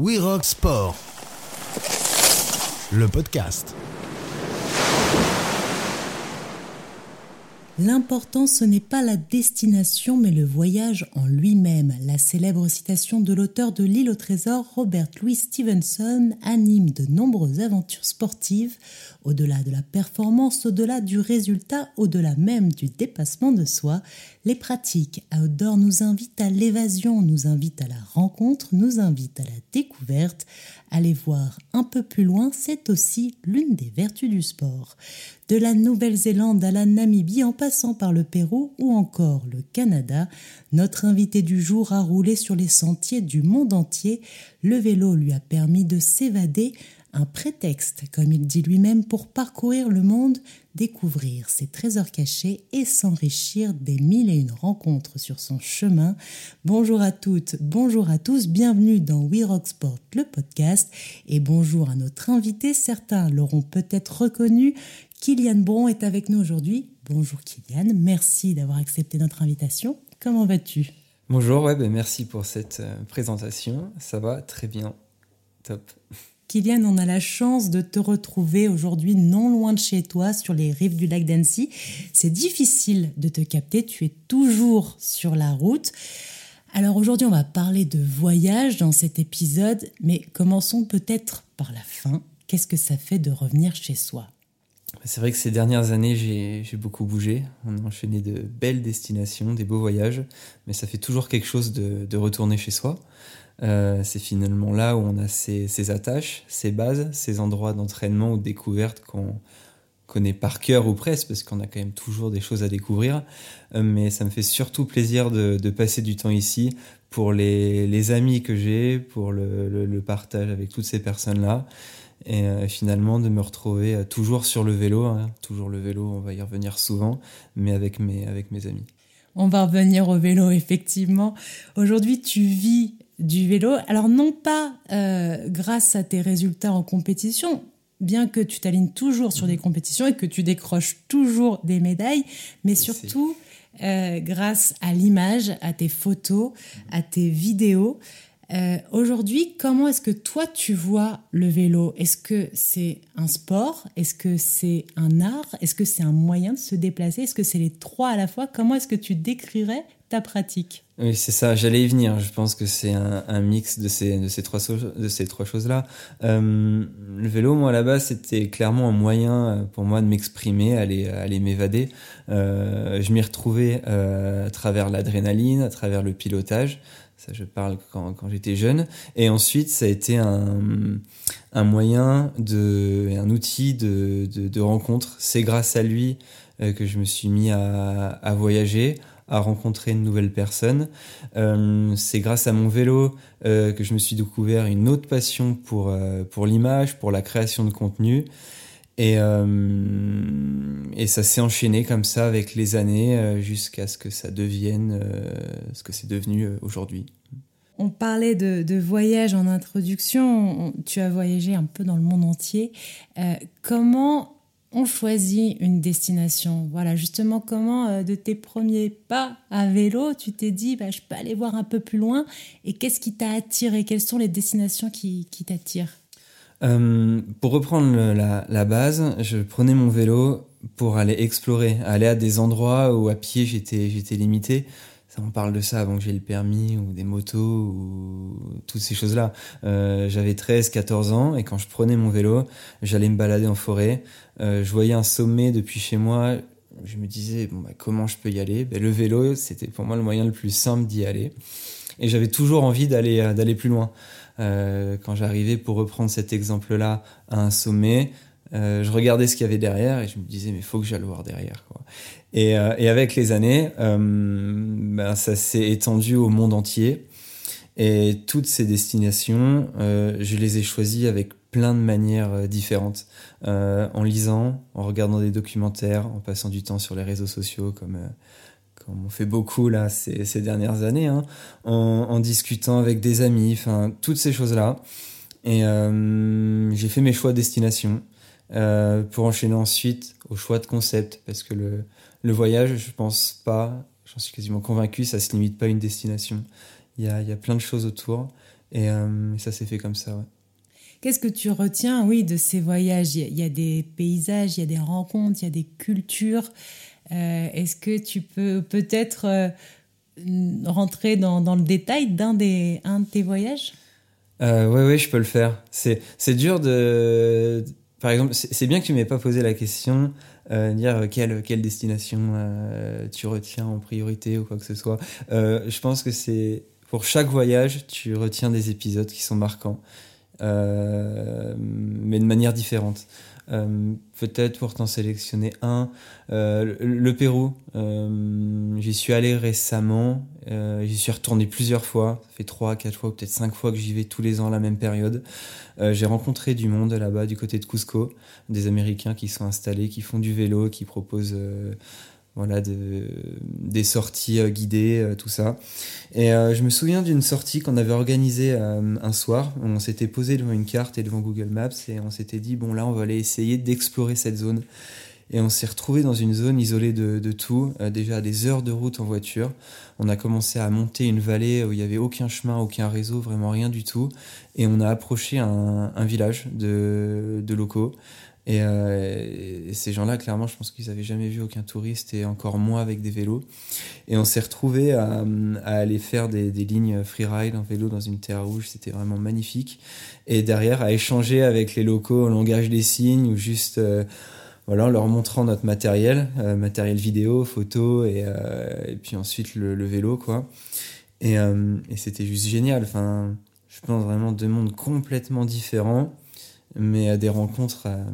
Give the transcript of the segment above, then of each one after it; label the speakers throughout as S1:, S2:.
S1: We Rock Sport, le podcast.
S2: L'important, ce n'est pas la destination, mais le voyage en lui-même. La célèbre citation de l'auteur de L'île au trésor, Robert Louis Stevenson, anime de nombreuses aventures sportives, au-delà de la performance, au-delà du résultat, au-delà même du dépassement de soi. Les pratiques outdoor nous invitent à l'évasion, nous invitent à la rencontre, nous invitent à la découverte. Aller voir un peu plus loin, c'est aussi l'une des vertus du sport. De la Nouvelle-Zélande à la Namibie en passant par le Pérou ou encore le Canada, notre invité du jour a roulé sur les sentiers du monde entier. Le vélo lui a permis de s'évader, un prétexte, comme il dit lui-même, pour parcourir le monde, découvrir ses trésors cachés et s'enrichir des mille et une rencontres sur son chemin. Bonjour à toutes, bonjour à tous, bienvenue dans We Rock Sport, le podcast, et bonjour à notre invité. Certains l'auront peut-être reconnu, Kylian Bron est avec nous aujourd'hui. Bonjour Kylian, merci d'avoir accepté notre invitation. Comment vas-tu?
S3: Bonjour, ouais, ben merci pour cette euh, présentation. Ça va très bien. Top.
S2: Kylian, on a la chance de te retrouver aujourd'hui non loin de chez toi, sur les rives du lac d'Annecy. C'est difficile de te capter, tu es toujours sur la route. Alors aujourd'hui, on va parler de voyage dans cet épisode, mais commençons peut-être par la fin. Qu'est-ce que ça fait de revenir chez soi?
S3: C'est vrai que ces dernières années, j'ai beaucoup bougé. On a enchaîné de belles destinations, des beaux voyages, mais ça fait toujours quelque chose de, retourner chez soi. Euh, c'est finalement là où on a ses, attaches, ses bases, ses endroits d'entraînement ou de découverte qu'on connaît par cœur ou presque, parce qu'on a quand même toujours des choses à découvrir. Euh, mais ça me fait surtout plaisir de, passer du temps ici pour les, amis que j'ai, pour le partage avec toutes ces personnes-là et euh, finalement de me retrouver euh, toujours sur le vélo, hein. toujours le vélo, on va y revenir souvent, mais avec mes, avec mes amis.
S2: On va revenir au vélo, effectivement. Aujourd'hui, tu vis du vélo. Alors non pas euh, grâce à tes résultats en compétition, bien que tu t'alignes toujours sur des mhm. compétitions et que tu décroches toujours des médailles, mais surtout grâce à l'image, à tes photos, à tes vidéos. Euh, aujourd'hui, comment est-ce que toi tu vois le vélo? Est-ce que c'est un sport? Est-ce que c'est un art? Est-ce que c'est un moyen de se déplacer? Est-ce que c'est les trois à la fois? Comment est-ce que tu décrirais ta pratique
S3: Oui, c'est ça, j'allais y venir. Je pense que c'est un, mix de ces, de ces trois, de ces trois choses-là. Euh, le vélo, moi, base, c'était clairement un moyen euh, pour moi de m'exprimer, aller, aller m'évader. je m'y retrouvais à travers l'adrénaline, à travers le pilotage. Ça, je parle quand, quand j'étais jeune. Et ensuite, ça a été un, un moyen de, un outil de, de, de rencontre. C'est grâce à lui euh, que je me suis mis à, à voyager, à rencontrer de nouvelles personnes. Euh, c'est grâce à mon vélo euh, que je me suis découvert une autre passion pour, euh, pour l'image, pour la création de contenu. Et, euh, et ça s'est enchaîné comme ça avec les années jusqu'à ce que ça devienne ce que c'est devenu aujourd'hui.
S2: On parlait de, de, voyage en introduction. Tu as voyagé un peu dans le monde entier. comment on choisit une destination Voilà, justement, comment de tes premiers pas à vélo, tu t'es dit, bah, je peux aller voir un peu plus loin. Et qu'est-ce qui t'a attiré? Quelles sont les destinations qui, qui t'attirent?
S3: Euh, pour reprendre la, la, base, je prenais mon vélo pour aller explorer, aller à des endroits où à pied j'étais limité. On parle de ça avant que j'ai le permis ou des motos ou toutes ces choses-là. Euh, J'avais 13, 14 ans et quand je prenais mon vélo, j'allais me balader en forêt. Euh, je voyais un sommet depuis chez moi. Je me disais bah, comment je peux y aller? Ben, Le vélo, c'était pour moi le moyen le plus simple d'y aller. Et j'avais toujours envie d'aller d'aller plus loin. Euh, quand j'arrivais pour reprendre cet exemple-là à un sommet, euh, je regardais ce qu'il y avait derrière et je me disais mais faut que j'aille voir derrière. Et, euh, et avec les années, ben, ça s'est étendu au monde entier et toutes ces destinations, je les ai choisies avec plein de manières différentes, en lisant, en regardant des documentaires, en passant du temps sur les réseaux sociaux comme on fait beaucoup là ces, dernières années, hein, en, discutant avec des amis, enfin toutes ces choses-là. Et euh, j'ai fait mes choix de destination euh, pour enchaîner ensuite au choix de concept, parce que le, le voyage, je pense pas, j'en suis quasiment convaincu, ça se limite pas à une destination. Il y a, il y a plein de choses autour. Et ça s'est fait comme ça, ouais.
S2: Qu'est-ce que tu retiens, oui, de ces voyages? Il y, a, des paysages, il y a des rencontres, il y a des cultures. Est-ce que tu peux peut-être rentrer dans, dans, le détail d'un des un de tes voyages?
S3: Euh, Oui, ouais, je peux le faire. C'est dur de. Par exemple, c'est bien que tu m'aies pas posé la question, euh, dire quelle, quelle destination euh, tu retiens en priorité ou quoi que ce soit. Euh, je pense que c'est pour chaque voyage, tu retiens des épisodes qui sont marquants, euh, mais de manière différente. Euh, peut-être pour t'en sélectionner un, euh, le, Pérou. Euh, j'y suis allé récemment. j'y suis retourné plusieurs fois. Ça fait trois, quatre fois, peut-être cinq fois que j'y vais tous les ans à la même période. j'ai rencontré du monde là-bas, du côté de Cusco, des Américains qui sont installés, qui font du vélo, qui proposent voilà, de, des sorties euh, guidées, euh, tout ça. Et euh, je me souviens d'une sortie qu'on avait organisée un soir. On s'était posé devant une carte et devant Google Maps et on s'était dit, bon là, on va aller essayer d'explorer cette zone. Et on s'est retrouvé dans une zone isolée de, tout, déjà des heures de route en voiture. On a commencé à monter une vallée où il n'y avait aucun chemin, aucun réseau, vraiment rien du tout. Et on a approché un, village de locaux. Euh, et, ces gens-là, clairement, je pense qu'ils n'avaient jamais vu aucun touriste et encore moins avec des vélos. Et on s'est retrouvé à, aller faire des, lignes freeride en vélo dans une terre rouge. C'était vraiment magnifique. Et derrière, à échanger avec les locaux au langage des signes ou juste euh, voilà, en leur montrant notre matériel, euh, matériel vidéo, photo et, et puis ensuite le, vélo, quoi. Et, et c'était juste génial. Enfin, je pense vraiment deux mondes complètement différents mais des rencontres, euh,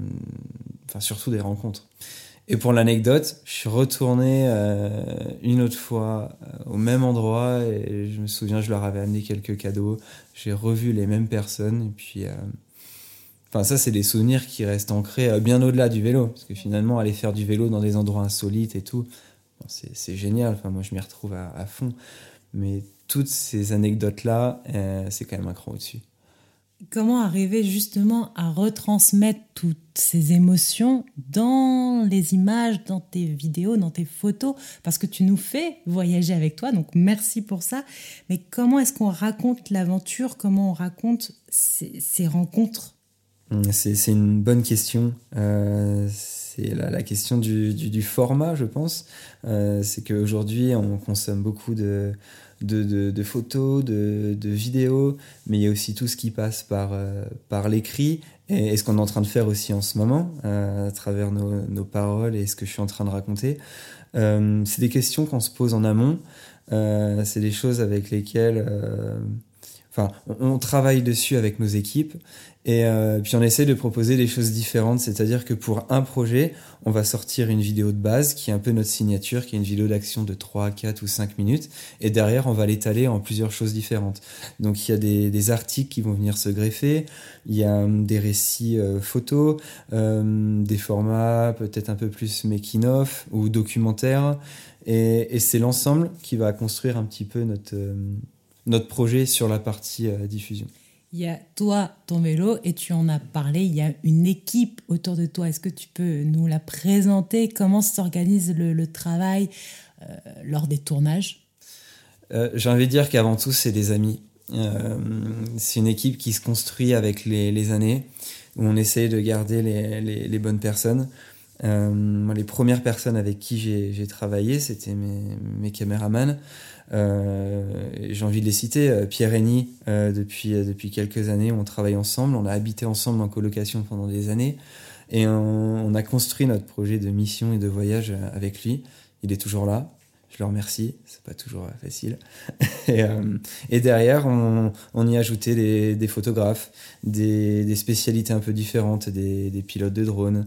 S3: enfin surtout des rencontres. Et pour l'anecdote, je suis retourné euh, une autre fois euh, au même endroit et je me souviens, je leur avais amené quelques cadeaux. J'ai revu les mêmes personnes et puis, enfin ça, c'est des souvenirs qui restent ancrés bien au-delà du vélo, parce que finalement, aller faire du vélo dans des endroits insolites et tout, c'est génial. Enfin moi, je m'y retrouve à, à, fond. Mais toutes ces anecdotes-là, c'est quand même un cran au-dessus.
S2: Comment arriver justement à retransmettre toutes ces émotions dans les images, dans tes vidéos, dans tes photos? Parce que tu nous fais voyager avec toi, donc merci pour ça. Mais comment est-ce qu'on raconte l'aventure? Comment on raconte ces, rencontres?
S3: Mmh, c'est, une bonne question. Euh, c'est la, question du, format, je pense. Euh, c'est qu'aujourd'hui, on consomme beaucoup de de, photos, de, vidéos, mais il y a aussi tout ce qui passe par, euh, par l'écrit et, ce qu'on est en train de faire aussi en ce moment euh, à travers nos, paroles et ce que je suis en train de raconter. Euh, c'est des questions qu'on se pose en amont, c'est des choses avec lesquelles Enfin, on, travaille dessus avec nos équipes et euh, puis on essaie de proposer des choses différentes. C'est-à-dire que pour un projet, on va sortir une vidéo de base qui est un peu notre signature, qui est une vidéo d'action de 3, 4 ou 5 minutes. Et derrière, on va l'étaler en plusieurs choses différentes. Donc il y a des, articles qui vont venir se greffer, il y a hum, des récits euh, photos, euh, des formats peut-être un peu plus making-of ou documentaires. Et, et c'est l'ensemble qui va construire un petit peu notre notre projet sur la partie euh, diffusion.
S2: Il y a toi, ton vélo, et tu en as parlé, il y a une équipe autour de toi. Est-ce que tu peux nous la présenter? Comment s'organise le, travail euh, lors des tournages?
S3: Euh, J'ai envie de dire qu'avant tout, c'est des amis. c'est une équipe qui se construit avec les, années, où on essaye de garder les, bonnes personnes. les premières personnes avec qui j'ai travaillé, c'était mes caméramans. Euh, j'ai envie de les citer. Euh, Pierre Régny, euh, depuis, depuis quelques années, on travaille ensemble. On a habité ensemble en colocation pendant des années. Et on, a construit notre projet de mission et de voyage avec lui. Il est toujours là. Je le remercie. C'est pas toujours facile. et, derrière, on, on, y a ajouté des, des photographes, des, des, spécialités un peu différentes, des, des pilotes de drones.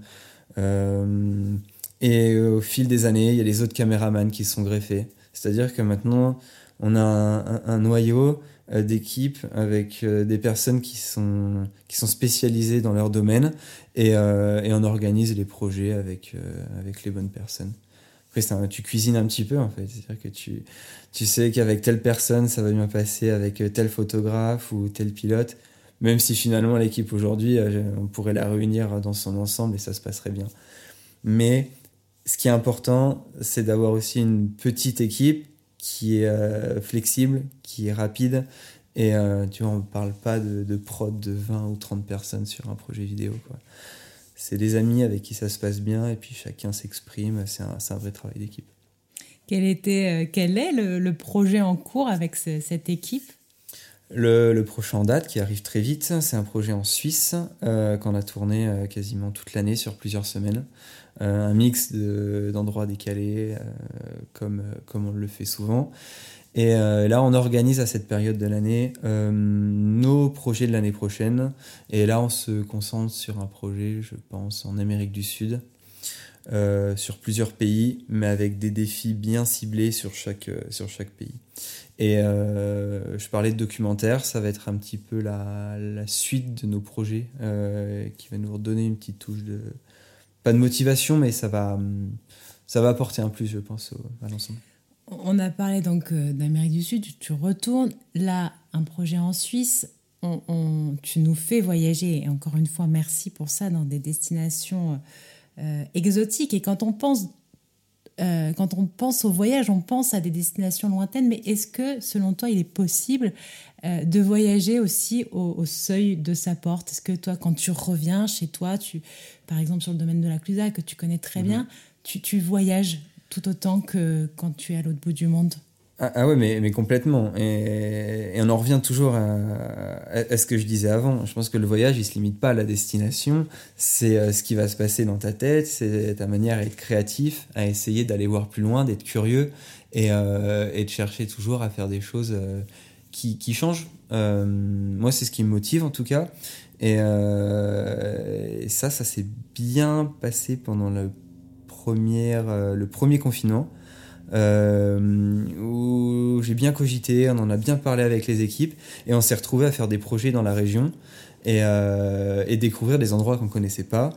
S3: Et au fil des années, il y a les autres caméramans qui sont greffés. C'est-à-dire que maintenant, on a un, noyau euh, d'équipe avec euh, des personnes qui sont, qui sont spécialisées dans leur domaine et, euh, on organise les projets avec, avec les bonnes personnes. Après, tu cuisines un petit peu en fait. C'est-à-dire que tu, tu sais qu'avec telle personne, ça va bien passer avec tel photographe ou tel pilote. Même si finalement l'équipe aujourd'hui, on pourrait la réunir dans son ensemble et ça se passerait bien. Mais ce qui est important, c'est d'avoir aussi une petite équipe qui est euh, flexible, qui est rapide Et euh, tu vois, on ne parle pas de, prod de 20 ou 30 personnes sur un projet vidéo. C'est des amis avec qui ça se passe bien et puis chacun s'exprime. C'est un, vrai travail d'équipe.
S2: Quel, euh, quel est le, projet en cours avec cette équipe?
S3: Le, le, prochain date qui arrive très vite, c'est un projet en Suisse euh, qu'on a tourné euh, quasiment toute l'année sur plusieurs semaines. un mix d'endroits décalés comme, on le fait souvent. Et euh, là, on organise à cette période de l'année euh, nos projets de l'année prochaine. Et là, on se concentre sur un projet, je pense, en Amérique du Sud, euh, sur plusieurs pays, mais avec des défis bien ciblés sur chaque, sur chaque pays. Et je parlais de documentaire, ça va être un petit peu la, suite de nos projets qui va nous redonner une petite touche de. Pas de motivation, mais ça va, ça va apporter un plus, je pense, à l'ensemble.
S2: On a parlé donc euh, d'Amérique du Sud, tu retournes. Là, un projet en Suisse, tu nous fais voyager, et encore une fois, merci pour ça, dans des destinations euh, exotiques. Et quand on pense euh, quand on pense au voyage, on pense à des destinations lointaines, mais est-ce que, selon toi, il est possible de voyager aussi au, seuil de sa porte? Est-ce que toi, quand tu reviens chez toi, tu, par exemple sur le domaine de la Clusa, que tu connais très mhm. bien, tu, tu voyages tout autant que quand tu es à l'autre bout du monde?
S3: Ah, ah ouais, mais, mais complètement. Et, on en revient toujours à, ce que je disais avant. Je pense que le voyage, il se limite pas à la destination. C'est euh, ce qui va se passer dans ta tête, c'est ta manière à être créatif, à essayer d'aller voir plus loin, d'être curieux et, euh, et, de chercher toujours à faire des choses euh, qui, qui, changent. moi, c'est ce qui me motive en tout cas. Et, et ça, ça s'est bien passé pendant le euh, le premier confinement. Euh, où j'ai bien cogité, on en a bien parlé avec les équipes et on s'est retrouvé à faire des projets dans la région et, euh, découvrir des endroits qu'on connaissait pas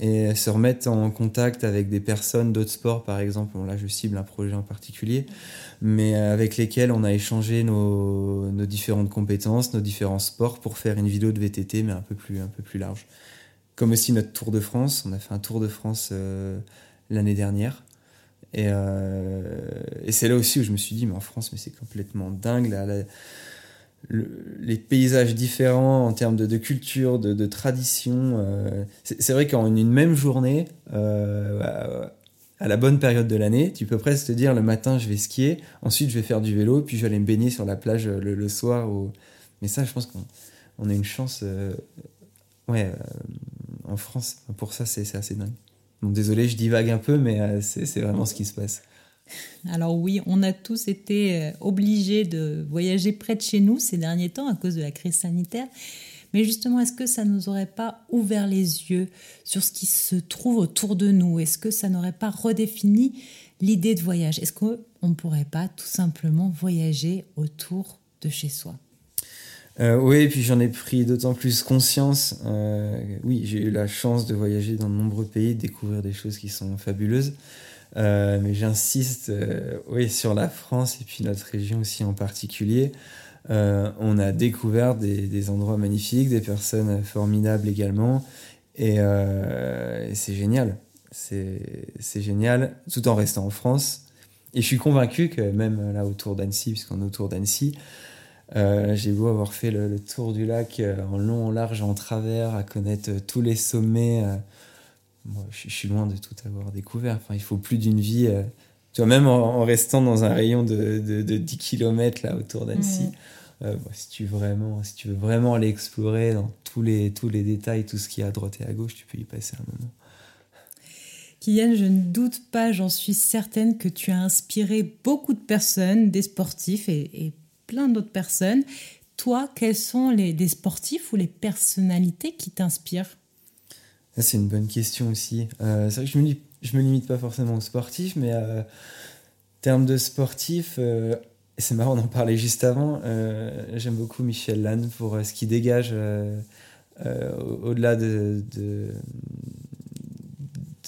S3: et se remettre en contact avec des personnes d'autres sports par exemple. là je cible un projet en particulier, mais avec lesquels on a échangé nos, nos, différentes compétences, nos différents sports pour faire une vidéo de VTT mais un peu plus, un peu plus large. Comme aussi notre Tour de France, on a fait un Tour de France l'année dernière. Euh, et, c'est là aussi où je me suis dit, mais en France, mais c'est complètement dingue. Là, les paysages différents en termes de, culture, de, tradition. Euh, c'est vrai qu'en une même journée, euh, à la bonne période de l'année, tu peux presque te dire le matin je vais skier, ensuite je vais faire du vélo, puis je vais aller me baigner sur la plage le, soir. Mais ça, je pense qu'on a une chance. ouais, en France, pour ça, c'est assez dingue désolé, je divague un peu, mais euh, c'est vraiment ce qui se passe.
S2: Alors oui, on a tous été euh, obligés de voyager près de chez nous ces derniers temps à cause de la crise sanitaire. Mais justement, est-ce que ça nous aurait pas ouvert les yeux sur ce qui se trouve autour de nous? Est-ce que ça n'aurait pas redéfini l'idée de voyage? Est-ce qu'on ne pourrait pas tout simplement voyager autour de chez soi?
S3: Euh, oui, puis j'en ai pris d'autant plus conscience. Euh, oui, j'ai eu la chance de voyager dans de nombreux pays, de découvrir des choses qui sont fabuleuses. Euh, mais j'insiste oui, sur la France et puis notre région aussi en particulier. on a découvert des, endroits magnifiques, des personnes formidables également. Et c'est génial. C'est génial, tout en restant en France. Et je suis convaincu que même là autour d'Annecy, puisqu'on est autour d'Annecy, euh, j'ai beau avoir fait le, tour du lac euh, en long, en large, en travers, à connaître euh, tous les sommets. je, suis loin de tout avoir découvert. Enfin, il faut plus d'une vie. tu vois, même en, restant dans un rayon de, de, 10 km là, autour d'Annecy, si, tu vraiment, si tu veux vraiment aller explorer dans tous les, tous les détails, tout ce qu'il y a à droite et à gauche, tu peux y passer un moment.
S2: Kylian, je ne doute pas, j'en suis certaine que tu as inspiré beaucoup de personnes, des sportifs et, et plein d'autres personnes. Toi, quels sont les, sportifs ou les personnalités qui t'inspirent?
S3: C'est une bonne question aussi. Euh, c'est vrai que je me, me limite pas forcément aux sportifs, mais euh, en termes de sportifs, euh, c'est marrant d'en parler juste avant. J'aime beaucoup Michel Lannes pour ce qu'il dégage au-delà de, de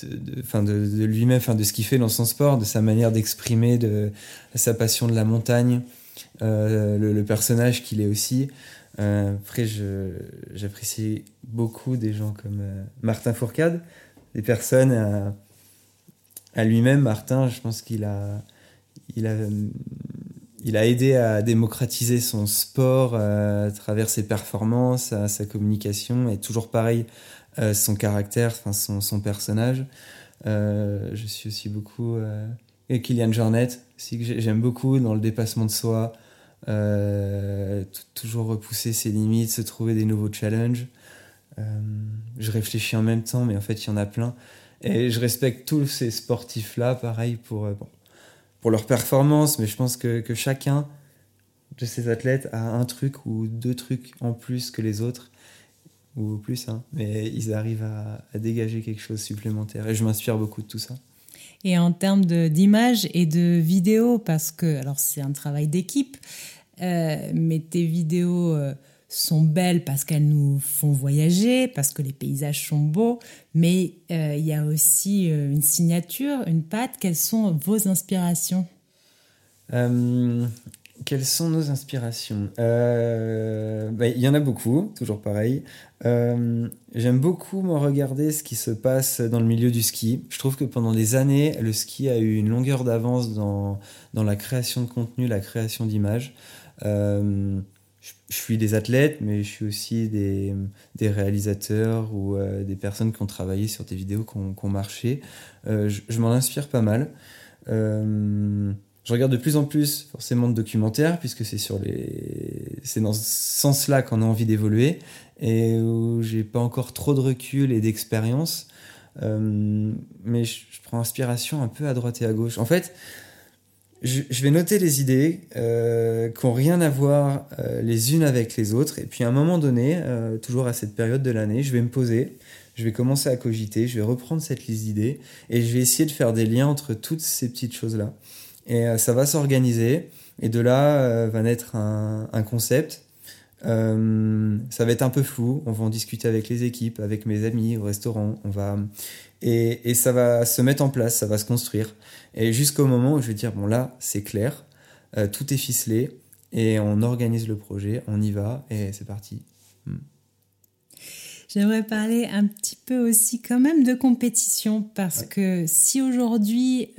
S3: de, lui-même, de ce qu'il fait dans son sport, de sa manière d'exprimer, de sa passion de la montagne, euh, le, personnage qu'il est aussi. Euh, après, j'apprécie beaucoup des gens comme euh, Martin Fourcade, des personnes à, lui-même. Martin, je pense qu'il a, il a, il a aidé à démocratiser son sport à travers ses performances, à sa communication, et toujours pareil, son caractère, son, son personnage. je suis aussi beaucoup et Kylian Jornet, que j'aime beaucoup dans le dépassement de soi, euh, toujours repousser ses limites, se trouver des nouveaux challenges. Euh, je réfléchis en même temps, mais en fait, il y en a plein. Et je respecte tous ces sportifs-là, pareil, pour, euh, bon, pour leur performance, mais je pense que, que, chacun de ces athlètes a un truc ou deux trucs en plus que les autres, ou plus, hein, mais ils arrivent à, à dégager quelque chose supplémentaire. Et je m'inspire beaucoup de tout ça
S2: et en termes d'image et de vidéos, parce que, alors c'est un travail d'équipe, euh, mais tes vidéos euh, sont belles parce qu'elles nous font voyager, parce que les paysages sont beaux, mais euh, il y a aussi une signature, une patte. Quelles sont vos inspirations?
S3: Quelles sont nos inspirations euh, bah, Il y en a beaucoup, toujours pareil. Euh, j'aime beaucoup me regarder ce qui se passe dans le milieu du ski. Je trouve que pendant des années, le ski a eu une longueur d'avance dans, dans la création de contenu, la création d'images. Euh, je, suis des athlètes, mais je suis aussi des, des réalisateurs ou des personnes qui ont travaillé sur des vidéos qui ont, marché. je, je m'en inspire pas mal. Je regarde de plus en plus forcément de documentaires puisque c'est sur les c'est dans ce sens-là qu'on a envie d'évoluer et où j'ai pas encore trop de recul et d'expérience euh, mais je, prends inspiration un peu à droite et à gauche. En fait, je, vais noter les idées euh, qui n'ont rien à voir euh, les unes avec les autres et puis à un moment donné, toujours à cette période de l'année, je vais me poser, je vais commencer à cogiter, je vais reprendre cette liste d'idées et je vais essayer de faire des liens entre toutes ces petites choses-là. Et euh, ça va s'organiser. Et de là euh, va naître un, un concept. Euh, ça va être un peu flou. On va en discuter avec les équipes, avec mes amis au restaurant. On va et, et ça va se mettre en place, ça va se construire. Et jusqu'au moment où je vais dire bon là c'est clair, tout est ficelé et on organise le projet, on y va et c'est parti. Hmm.
S2: J'aimerais parler un petit peu aussi quand même de compétition parce que si aujourd'hui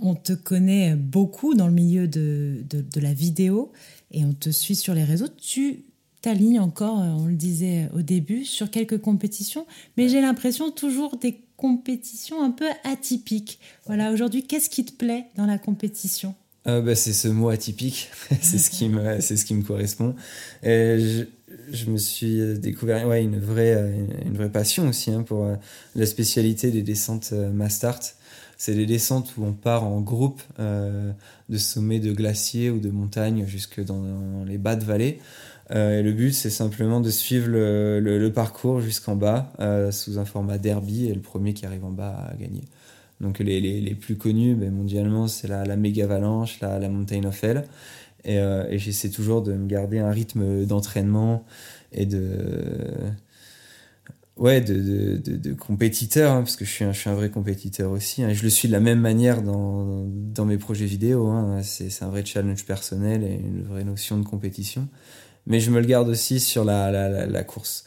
S2: on, te connaît beaucoup dans le milieu de, la vidéo et on te suit sur les réseaux. Tu t'alignes encore, on le disait au début, sur quelques compétitions, mais j'ai l'impression toujours des compétitions un peu atypiques. Voilà, aujourd'hui, qu'est-ce qui te plaît dans la compétition?
S3: Euh, bah, c'est ce mot atypique, c'est ce qui me, c'est ce qui me correspond. Et je, me suis découvert ouais, une vraie, une, vraie passion aussi hein, pour euh, la spécialité des descentes euh, Mastart. C'est des descentes où on part en groupe euh, de sommets de glaciers ou de montagnes jusque dans, les bas de vallée. Euh, et le but, c'est simplement de suivre le, parcours jusqu'en bas euh, sous un format derby et le premier qui arrive en bas a gagné. Donc les, les, plus connus ben, mondialement, c'est la, la Méga Avalanche, la, la Mountain of et j'essaie toujours de me garder un rythme d'entraînement et de ouais, de, de, de, compétiteur, hein, parce que je suis, un, je suis un vrai compétiteur aussi. Hein, je le suis de la même manière dans, dans mes projets vidéo. Hein, c'est un vrai challenge personnel et une vraie notion de compétition. Mais je me le garde aussi sur la, la, la, course.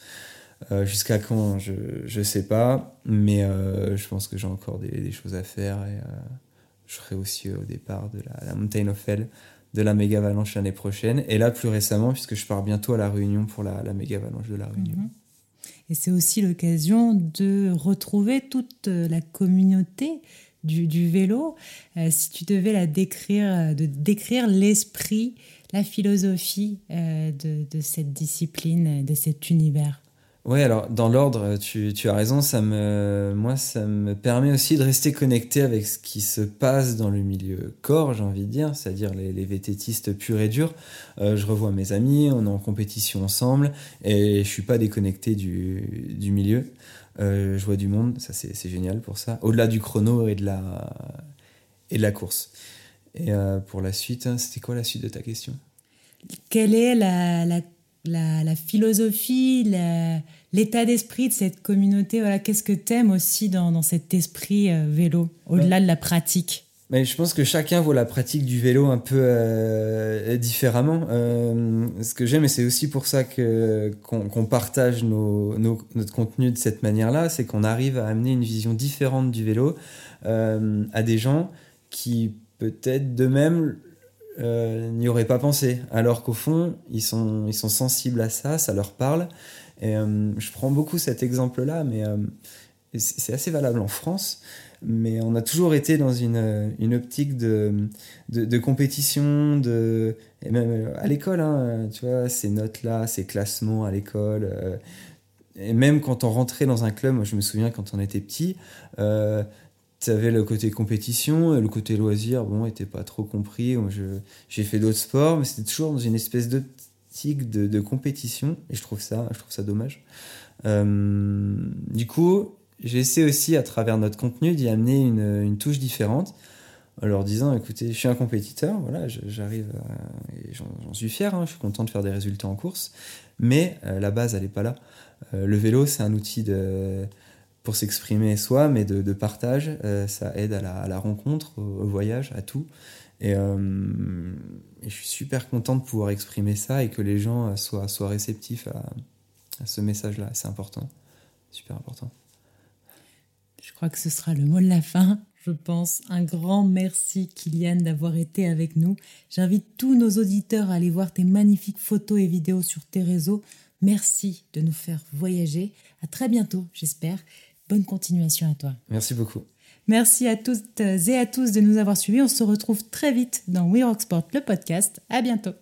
S3: Euh, Jusqu'à quand, je, je sais pas. Mais euh, je pense que j'ai encore des, des, choses à faire. Et euh, je serai aussi au départ de la, la Mountain of Hell, de la Méga Avalanche l'année prochaine. Et là, plus récemment, puisque je pars bientôt à La Réunion pour la, la Méga de La Réunion. Mhm.
S2: Et c'est aussi l'occasion de retrouver toute la communauté du, vélo. Euh, si tu devais la décrire, euh, de décrire l'esprit, la philosophie euh, de, cette discipline, de cet univers.
S3: Oui, alors dans l'ordre, tu, tu, as raison, ça me, moi ça me permet aussi de rester connecté avec ce qui se passe dans le milieu corps, j'ai envie de dire, c'est-à-dire les, les vététistes purs et durs. Euh, je revois mes amis, on est en compétition ensemble et je suis pas déconnecté du, du milieu. Euh, je vois du monde, ça c'est génial pour ça, au-delà du chrono et de la, et de la course. Et euh, pour la suite, hein, c'était quoi la suite de ta question?
S2: Quelle est la la, philosophie, l'état d'esprit de cette communauté voilà, Qu'est-ce que tu aimes aussi dans, cet esprit euh, vélo, au-delà de la pratique?
S3: Mais je pense que chacun voit la pratique du vélo un peu euh, différemment. Euh, ce que j'aime, et c'est aussi pour ça que qu'on partage nos, notre contenu de cette manière-là, c'est qu'on arrive à amener une vision différente du vélo à des gens qui peut-être de même n'y auraient pas pensé. Alors qu'au fond, ils sont, ils sont sensibles à ça, ça leur parle. Et je prends beaucoup cet exemple-là, mais c'est assez valable en France mais on a toujours été dans une, une optique de, de, compétition, de, et même à l'école, hein, tu vois, ces notes-là, ces classements à l'école. Euh, et même quand on rentrait dans un club, moi je me souviens quand on était petit, euh, tu avais le côté compétition, et le côté loisir, bon, n'était pas trop compris. J'ai fait d'autres sports, mais c'était toujours dans une espèce d'optique de, de, compétition, et je trouve ça, je trouve ça dommage. Euh, du coup, j'essaie aussi à travers notre contenu d'y amener une, une, touche différente en leur disant écoutez je suis un compétiteur voilà j'arrive et j'en suis fier hein, je suis content de faire des résultats en course mais euh, la base elle n'est pas là euh, le vélo c'est un outil de pour s'exprimer soi mais de, partage euh, ça aide à la, rencontre au, voyage à tout et, et, je suis super content de pouvoir exprimer ça et que les gens soient, soient réceptifs à, à ce message là c'est important super important
S2: je crois que ce sera le mot de la fin. Je pense un grand merci Kylian d'avoir été avec nous. J'invite tous nos auditeurs à aller voir tes magnifiques photos et vidéos sur tes réseaux. Merci de nous faire voyager. À très bientôt, j'espère. Bonne continuation à toi.
S3: Merci beaucoup.
S2: Merci à toutes et à tous de nous avoir suivis. On se retrouve très vite dans We Rock Sport, le podcast. À bientôt.